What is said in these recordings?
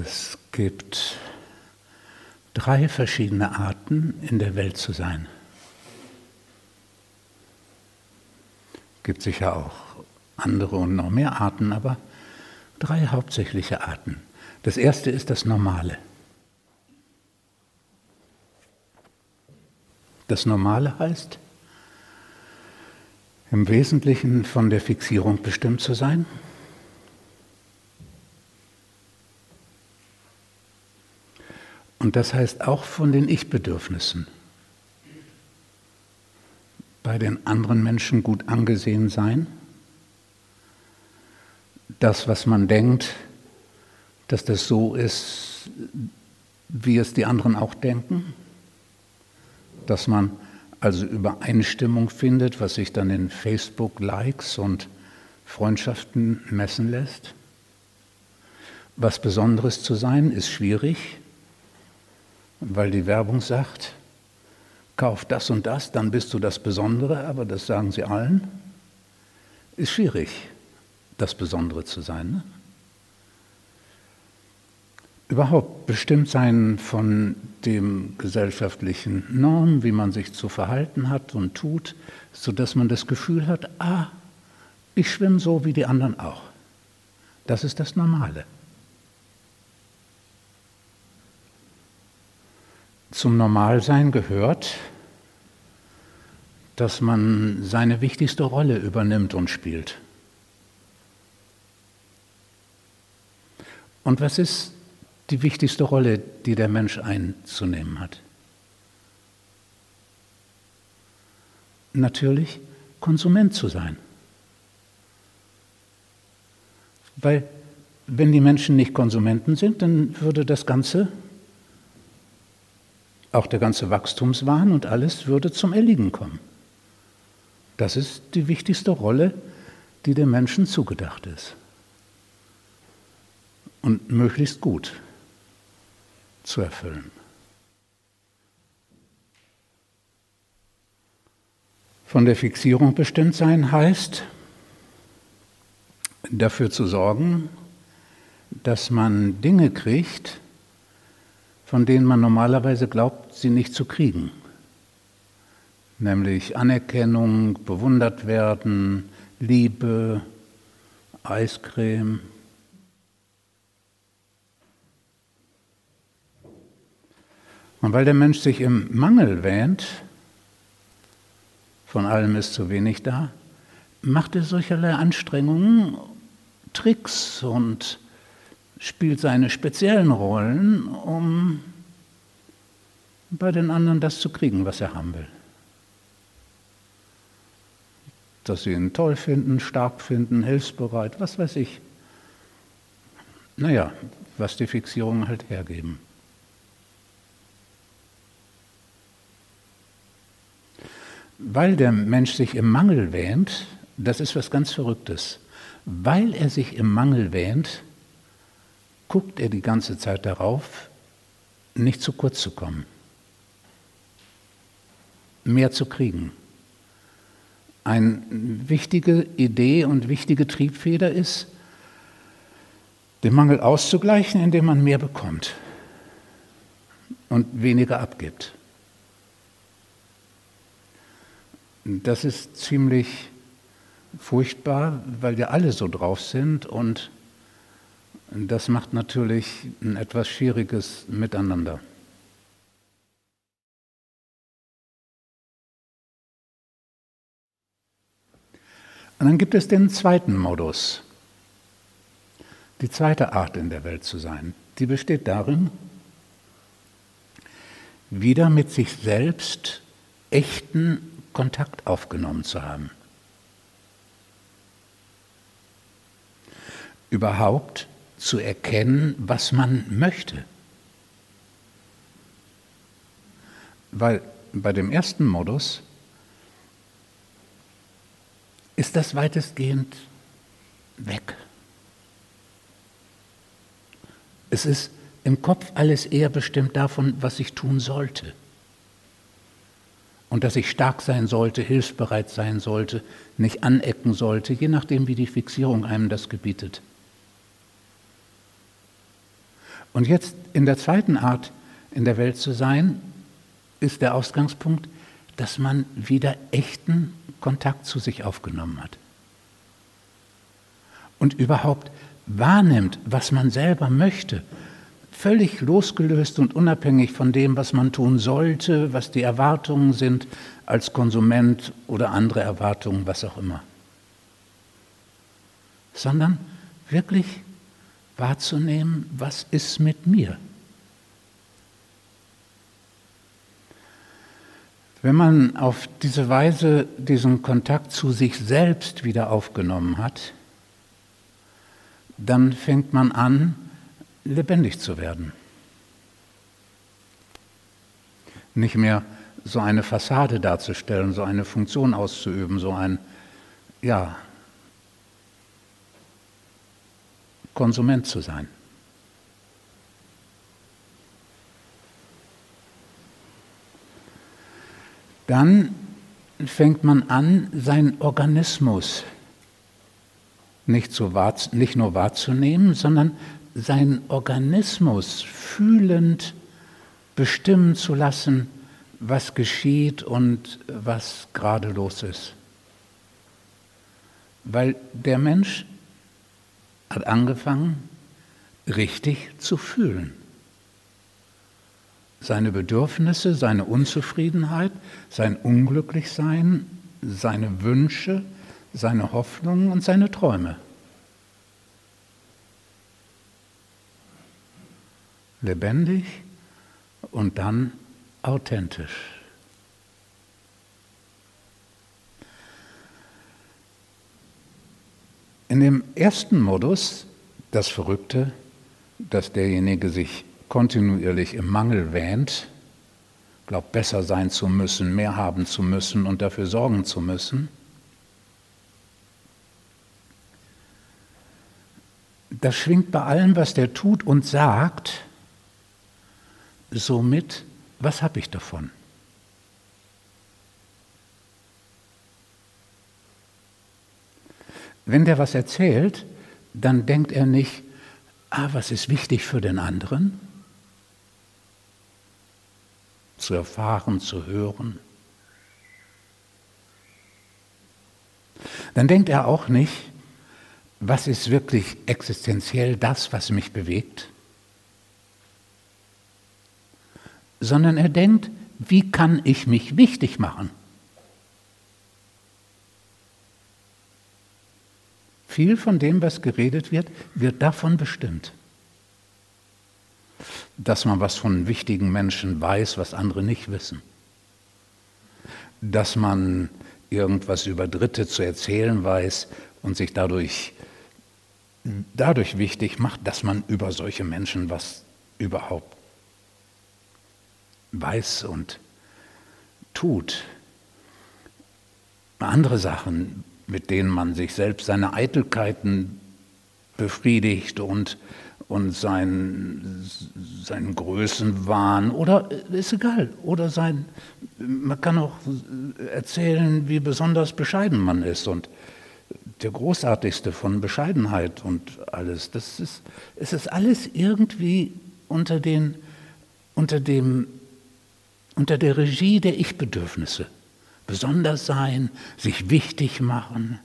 Es gibt drei verschiedene Arten, in der Welt zu sein. Es gibt sicher auch andere und noch mehr Arten, aber drei hauptsächliche Arten. Das erste ist das Normale. Das Normale heißt, im Wesentlichen von der Fixierung bestimmt zu sein, Und das heißt auch von den Ich-Bedürfnissen. Bei den anderen Menschen gut angesehen sein. Das, was man denkt, dass das so ist, wie es die anderen auch denken. Dass man also Übereinstimmung findet, was sich dann in Facebook-Likes und Freundschaften messen lässt. Was Besonderes zu sein, ist schwierig weil die Werbung sagt, kauf das und das, dann bist du das Besondere, aber das sagen sie allen, ist schwierig, das Besondere zu sein. Ne? Überhaupt bestimmt sein von dem gesellschaftlichen Norm, wie man sich zu verhalten hat und tut, sodass man das Gefühl hat, ah, ich schwimme so wie die anderen auch. Das ist das Normale. Zum Normalsein gehört, dass man seine wichtigste Rolle übernimmt und spielt. Und was ist die wichtigste Rolle, die der Mensch einzunehmen hat? Natürlich Konsument zu sein. Weil wenn die Menschen nicht Konsumenten sind, dann würde das Ganze auch der ganze Wachstumswahn und alles würde zum Erliegen kommen. Das ist die wichtigste Rolle, die dem Menschen zugedacht ist. Und möglichst gut zu erfüllen. Von der Fixierung bestimmt sein heißt, dafür zu sorgen, dass man Dinge kriegt, von denen man normalerweise glaubt, sie nicht zu kriegen. Nämlich Anerkennung, bewundert werden, Liebe, Eiscreme. Und weil der Mensch sich im Mangel wähnt, von allem ist zu wenig da, macht er solcherlei Anstrengungen, Tricks und spielt seine speziellen Rollen, um bei den anderen das zu kriegen, was er haben will. Dass sie ihn toll finden, stark finden, hilfsbereit, was weiß ich. Naja, was die Fixierungen halt hergeben. Weil der Mensch sich im Mangel wähnt, das ist was ganz Verrücktes. Weil er sich im Mangel wähnt, guckt er die ganze Zeit darauf, nicht zu kurz zu kommen, mehr zu kriegen. Eine wichtige Idee und wichtige Triebfeder ist, den Mangel auszugleichen, indem man mehr bekommt und weniger abgibt. Das ist ziemlich furchtbar, weil wir alle so drauf sind und das macht natürlich ein etwas schwieriges Miteinander. Und dann gibt es den zweiten Modus, die zweite Art in der Welt zu sein. Die besteht darin, wieder mit sich selbst echten Kontakt aufgenommen zu haben. Überhaupt zu erkennen, was man möchte. Weil bei dem ersten Modus ist das weitestgehend weg. Es ist im Kopf alles eher bestimmt davon, was ich tun sollte. Und dass ich stark sein sollte, hilfsbereit sein sollte, nicht anecken sollte, je nachdem, wie die Fixierung einem das gebietet. Und jetzt in der zweiten Art, in der Welt zu sein, ist der Ausgangspunkt, dass man wieder echten Kontakt zu sich aufgenommen hat. Und überhaupt wahrnimmt, was man selber möchte, völlig losgelöst und unabhängig von dem, was man tun sollte, was die Erwartungen sind als Konsument oder andere Erwartungen, was auch immer. Sondern wirklich wahrzunehmen, was ist mit mir. Wenn man auf diese Weise diesen Kontakt zu sich selbst wieder aufgenommen hat, dann fängt man an, lebendig zu werden. Nicht mehr so eine Fassade darzustellen, so eine Funktion auszuüben, so ein, ja, Konsument zu sein. Dann fängt man an, seinen Organismus nicht, so wahr, nicht nur wahrzunehmen, sondern seinen Organismus fühlend bestimmen zu lassen, was geschieht und was gerade los ist. Weil der Mensch hat angefangen, richtig zu fühlen. Seine Bedürfnisse, seine Unzufriedenheit, sein Unglücklichsein, seine Wünsche, seine Hoffnungen und seine Träume. Lebendig und dann authentisch. In dem ersten Modus, das Verrückte, dass derjenige sich kontinuierlich im Mangel wähnt, glaubt besser sein zu müssen, mehr haben zu müssen und dafür sorgen zu müssen, das schwingt bei allem, was der tut und sagt, so mit, was habe ich davon? Wenn der was erzählt, dann denkt er nicht, ah, was ist wichtig für den anderen? Zu erfahren, zu hören. Dann denkt er auch nicht, was ist wirklich existenziell das, was mich bewegt, sondern er denkt, wie kann ich mich wichtig machen? Viel von dem, was geredet wird, wird davon bestimmt. Dass man was von wichtigen Menschen weiß, was andere nicht wissen. Dass man irgendwas über Dritte zu erzählen weiß und sich dadurch, dadurch wichtig macht, dass man über solche Menschen was überhaupt weiß und tut. Andere Sachen, mit denen man sich selbst seine Eitelkeiten befriedigt und, und sein, seinen Größenwahn oder ist egal, oder sein, man kann auch erzählen, wie besonders bescheiden man ist und der großartigste von Bescheidenheit und alles. Das ist, es ist alles irgendwie unter, den, unter, dem, unter der Regie der Ich-Bedürfnisse besonders sein, sich wichtig machen.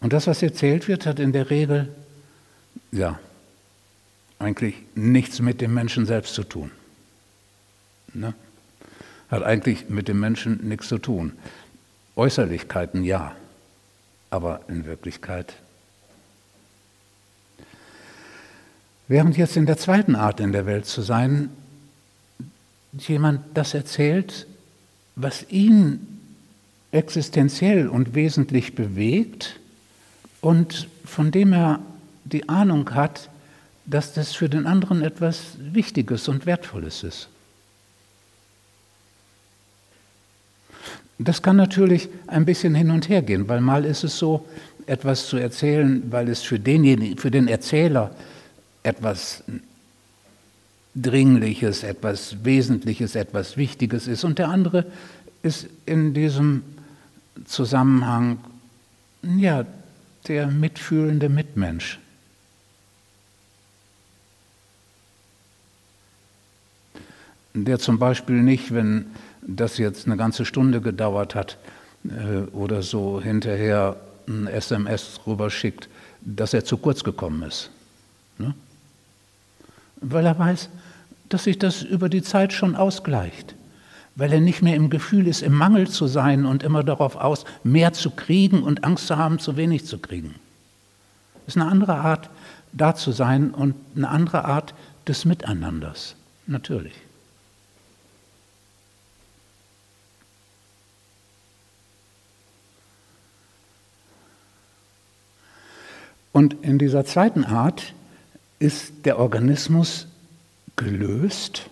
Und das, was erzählt wird, hat in der Regel, ja, eigentlich nichts mit dem Menschen selbst zu tun. Ne? Hat eigentlich mit dem Menschen nichts zu tun. Äußerlichkeiten ja, aber in Wirklichkeit. Während jetzt in der zweiten Art in der Welt zu sein, jemand das erzählt, was ihn existenziell und wesentlich bewegt und von dem er die Ahnung hat, dass das für den anderen etwas Wichtiges und Wertvolles ist. Das kann natürlich ein bisschen hin und her gehen, weil mal ist es so, etwas zu erzählen, weil es für, denjenigen, für den Erzähler etwas Dringliches, etwas Wesentliches, etwas Wichtiges ist. Und der andere ist in diesem Zusammenhang ja, der mitfühlende Mitmensch. Der zum Beispiel nicht, wenn das jetzt eine ganze Stunde gedauert hat äh, oder so, hinterher ein SMS rüber schickt, dass er zu kurz gekommen ist. Ne? Weil er weiß, dass sich das über die Zeit schon ausgleicht. Weil er nicht mehr im Gefühl ist, im Mangel zu sein und immer darauf aus, mehr zu kriegen und Angst zu haben, zu wenig zu kriegen. Das ist eine andere Art, da zu sein und eine andere Art des Miteinanders. Natürlich. Und in dieser zweiten Art ist der Organismus gelöst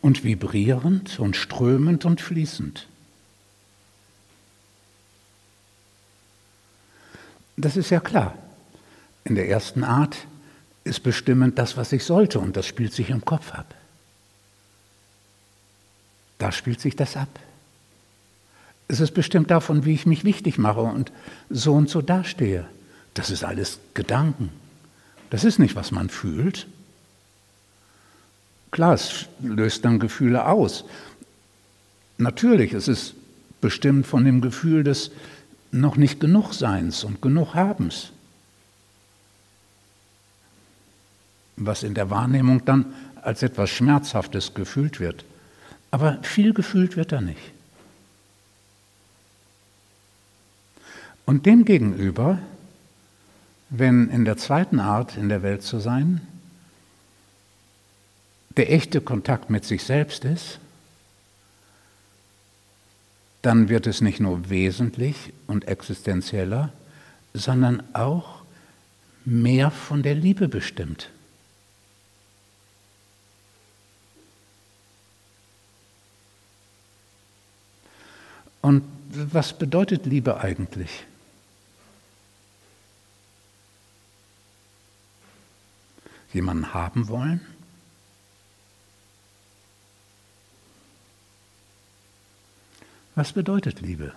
und vibrierend und strömend und fließend. Das ist ja klar. In der ersten Art ist bestimmend das, was ich sollte, und das spielt sich im Kopf ab. Da spielt sich das ab. Es ist bestimmt davon, wie ich mich wichtig mache und so und so dastehe. Das ist alles Gedanken. Das ist nicht, was man fühlt. Klar, es löst dann Gefühle aus. Natürlich, es ist bestimmt von dem Gefühl des noch nicht genug Seins und genug Habens, was in der Wahrnehmung dann als etwas Schmerzhaftes gefühlt wird. Aber viel gefühlt wird da nicht. Und demgegenüber wenn in der zweiten Art in der Welt zu sein der echte Kontakt mit sich selbst ist, dann wird es nicht nur wesentlich und existenzieller, sondern auch mehr von der Liebe bestimmt. Und was bedeutet Liebe eigentlich? jemanden haben wollen? Was bedeutet Liebe?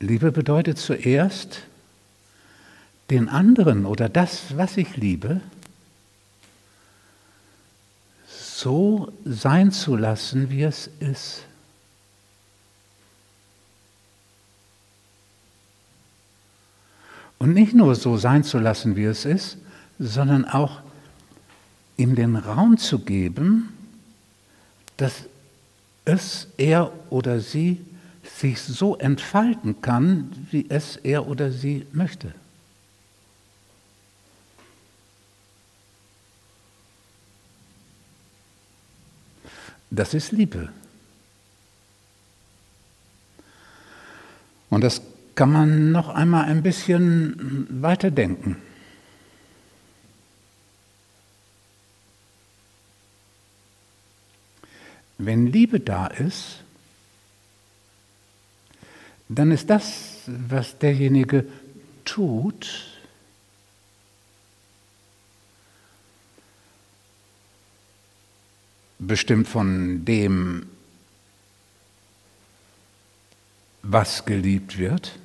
Liebe bedeutet zuerst, den anderen oder das, was ich liebe, so sein zu lassen, wie es ist. Und nicht nur so sein zu lassen, wie es ist, sondern auch ihm den Raum zu geben, dass es, er oder sie sich so entfalten kann, wie es er oder sie möchte. Das ist Liebe. Und das kann man noch einmal ein bisschen weiterdenken. Wenn Liebe da ist, dann ist das, was derjenige tut, bestimmt von dem, was geliebt wird.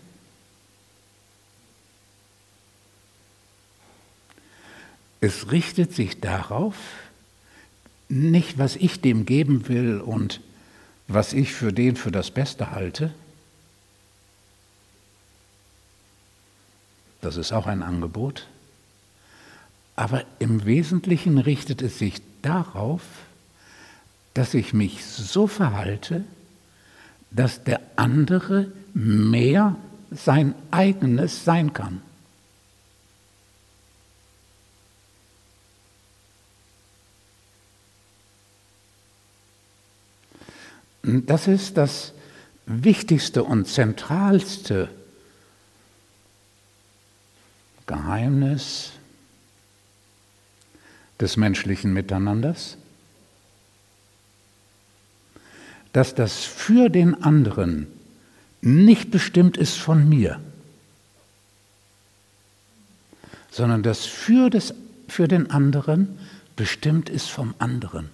Es richtet sich darauf, nicht, was ich dem geben will und was ich für den für das Beste halte. Das ist auch ein Angebot. Aber im Wesentlichen richtet es sich darauf, dass ich mich so verhalte, dass der andere mehr sein eigenes sein kann. Das ist das wichtigste und zentralste Geheimnis des menschlichen Miteinanders, dass das für den anderen nicht bestimmt ist von mir, sondern das für, des, für den anderen bestimmt ist vom anderen.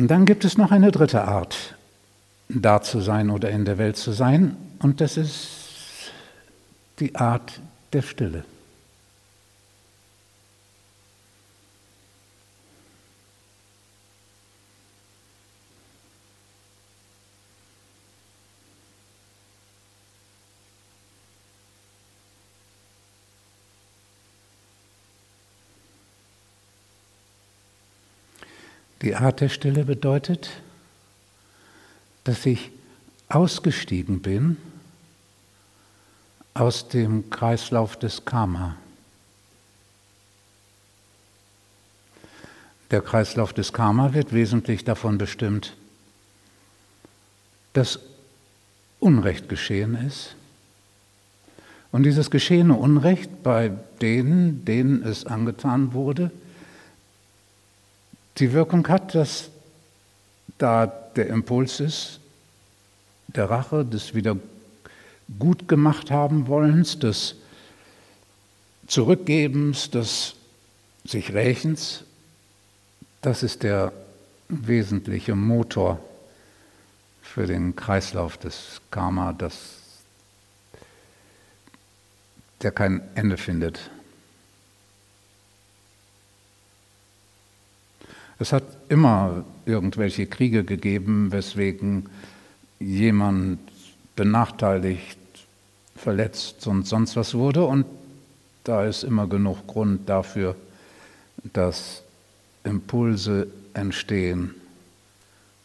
Und dann gibt es noch eine dritte Art da zu sein oder in der Welt zu sein. Und das ist die Art der Stille. Die Art der Stille bedeutet, dass ich ausgestiegen bin aus dem Kreislauf des Karma. Der Kreislauf des Karma wird wesentlich davon bestimmt, dass Unrecht geschehen ist. Und dieses geschehene Unrecht bei denen, denen es angetan wurde, die Wirkung hat, dass da der Impuls ist, der Rache, des Wiedergutgemacht haben wollens, des Zurückgebens, des sich Rächens, das ist der wesentliche Motor für den Kreislauf des Karma, das, der kein Ende findet. Es hat immer irgendwelche Kriege gegeben, weswegen jemand benachteiligt, verletzt und sonst was wurde. Und da ist immer genug Grund dafür, dass Impulse entstehen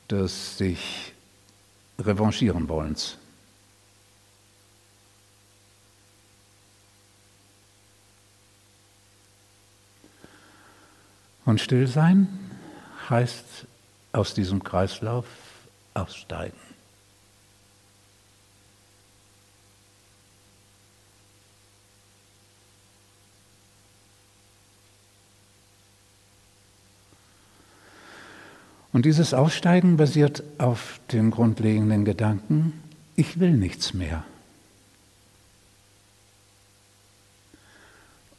des sich revanchieren wollens. Und still sein heißt aus diesem Kreislauf aussteigen. Und dieses Aussteigen basiert auf dem grundlegenden Gedanken, ich will nichts mehr.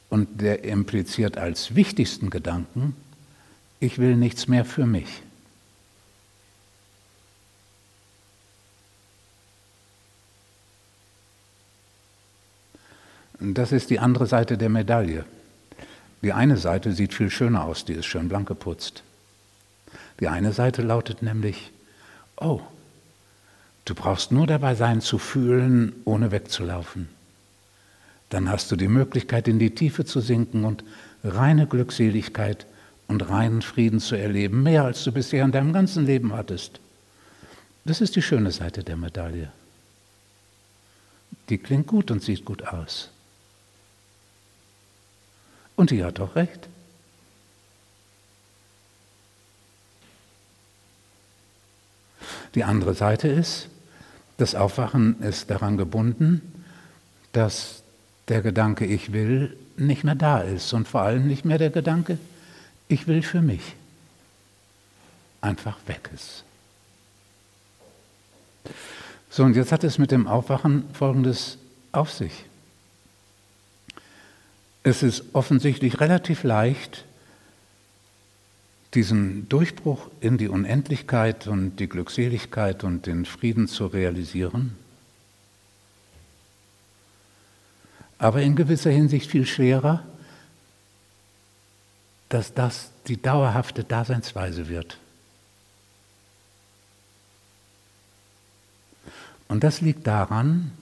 Und der impliziert als wichtigsten Gedanken, ich will nichts mehr für mich. Das ist die andere Seite der Medaille. Die eine Seite sieht viel schöner aus, die ist schön blank geputzt. Die eine Seite lautet nämlich, oh, du brauchst nur dabei sein zu fühlen, ohne wegzulaufen. Dann hast du die Möglichkeit, in die Tiefe zu sinken und reine Glückseligkeit und reinen Frieden zu erleben, mehr als du bisher in deinem ganzen Leben hattest. Das ist die schöne Seite der Medaille. Die klingt gut und sieht gut aus. Und die hat auch recht. Die andere Seite ist, das Aufwachen ist daran gebunden, dass der Gedanke Ich will nicht mehr da ist und vor allem nicht mehr der Gedanke ich will für mich einfach weg ist. So, und jetzt hat es mit dem Aufwachen Folgendes auf sich. Es ist offensichtlich relativ leicht, diesen Durchbruch in die Unendlichkeit und die Glückseligkeit und den Frieden zu realisieren, aber in gewisser Hinsicht viel schwerer, dass das die dauerhafte Daseinsweise wird. Und das liegt daran,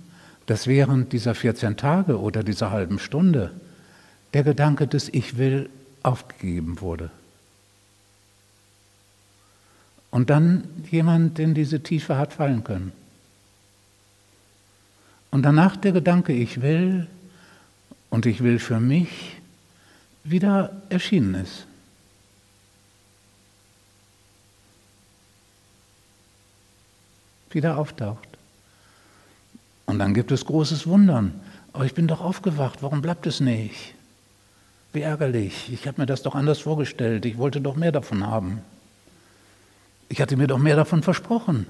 dass während dieser 14 Tage oder dieser halben Stunde der Gedanke des Ich will aufgegeben wurde. Und dann jemand in diese Tiefe hat fallen können. Und danach der Gedanke Ich will und ich will für mich wieder erschienen ist. Wieder auftaucht. Und dann gibt es großes Wundern. Aber ich bin doch aufgewacht, warum bleibt es nicht? Wie ärgerlich. Ich habe mir das doch anders vorgestellt. Ich wollte doch mehr davon haben. Ich hatte mir doch mehr davon versprochen.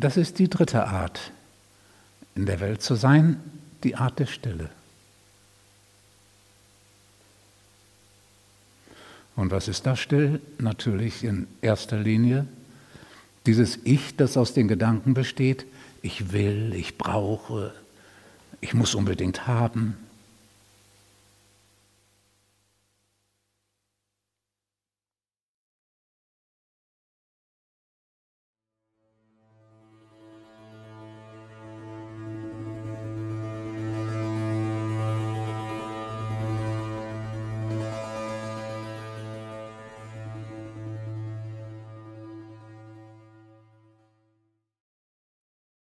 Das ist die dritte Art, in der Welt zu sein, die Art der Stille. Und was ist da still? Natürlich in erster Linie dieses Ich, das aus den Gedanken besteht. Ich will, ich brauche, ich muss unbedingt haben.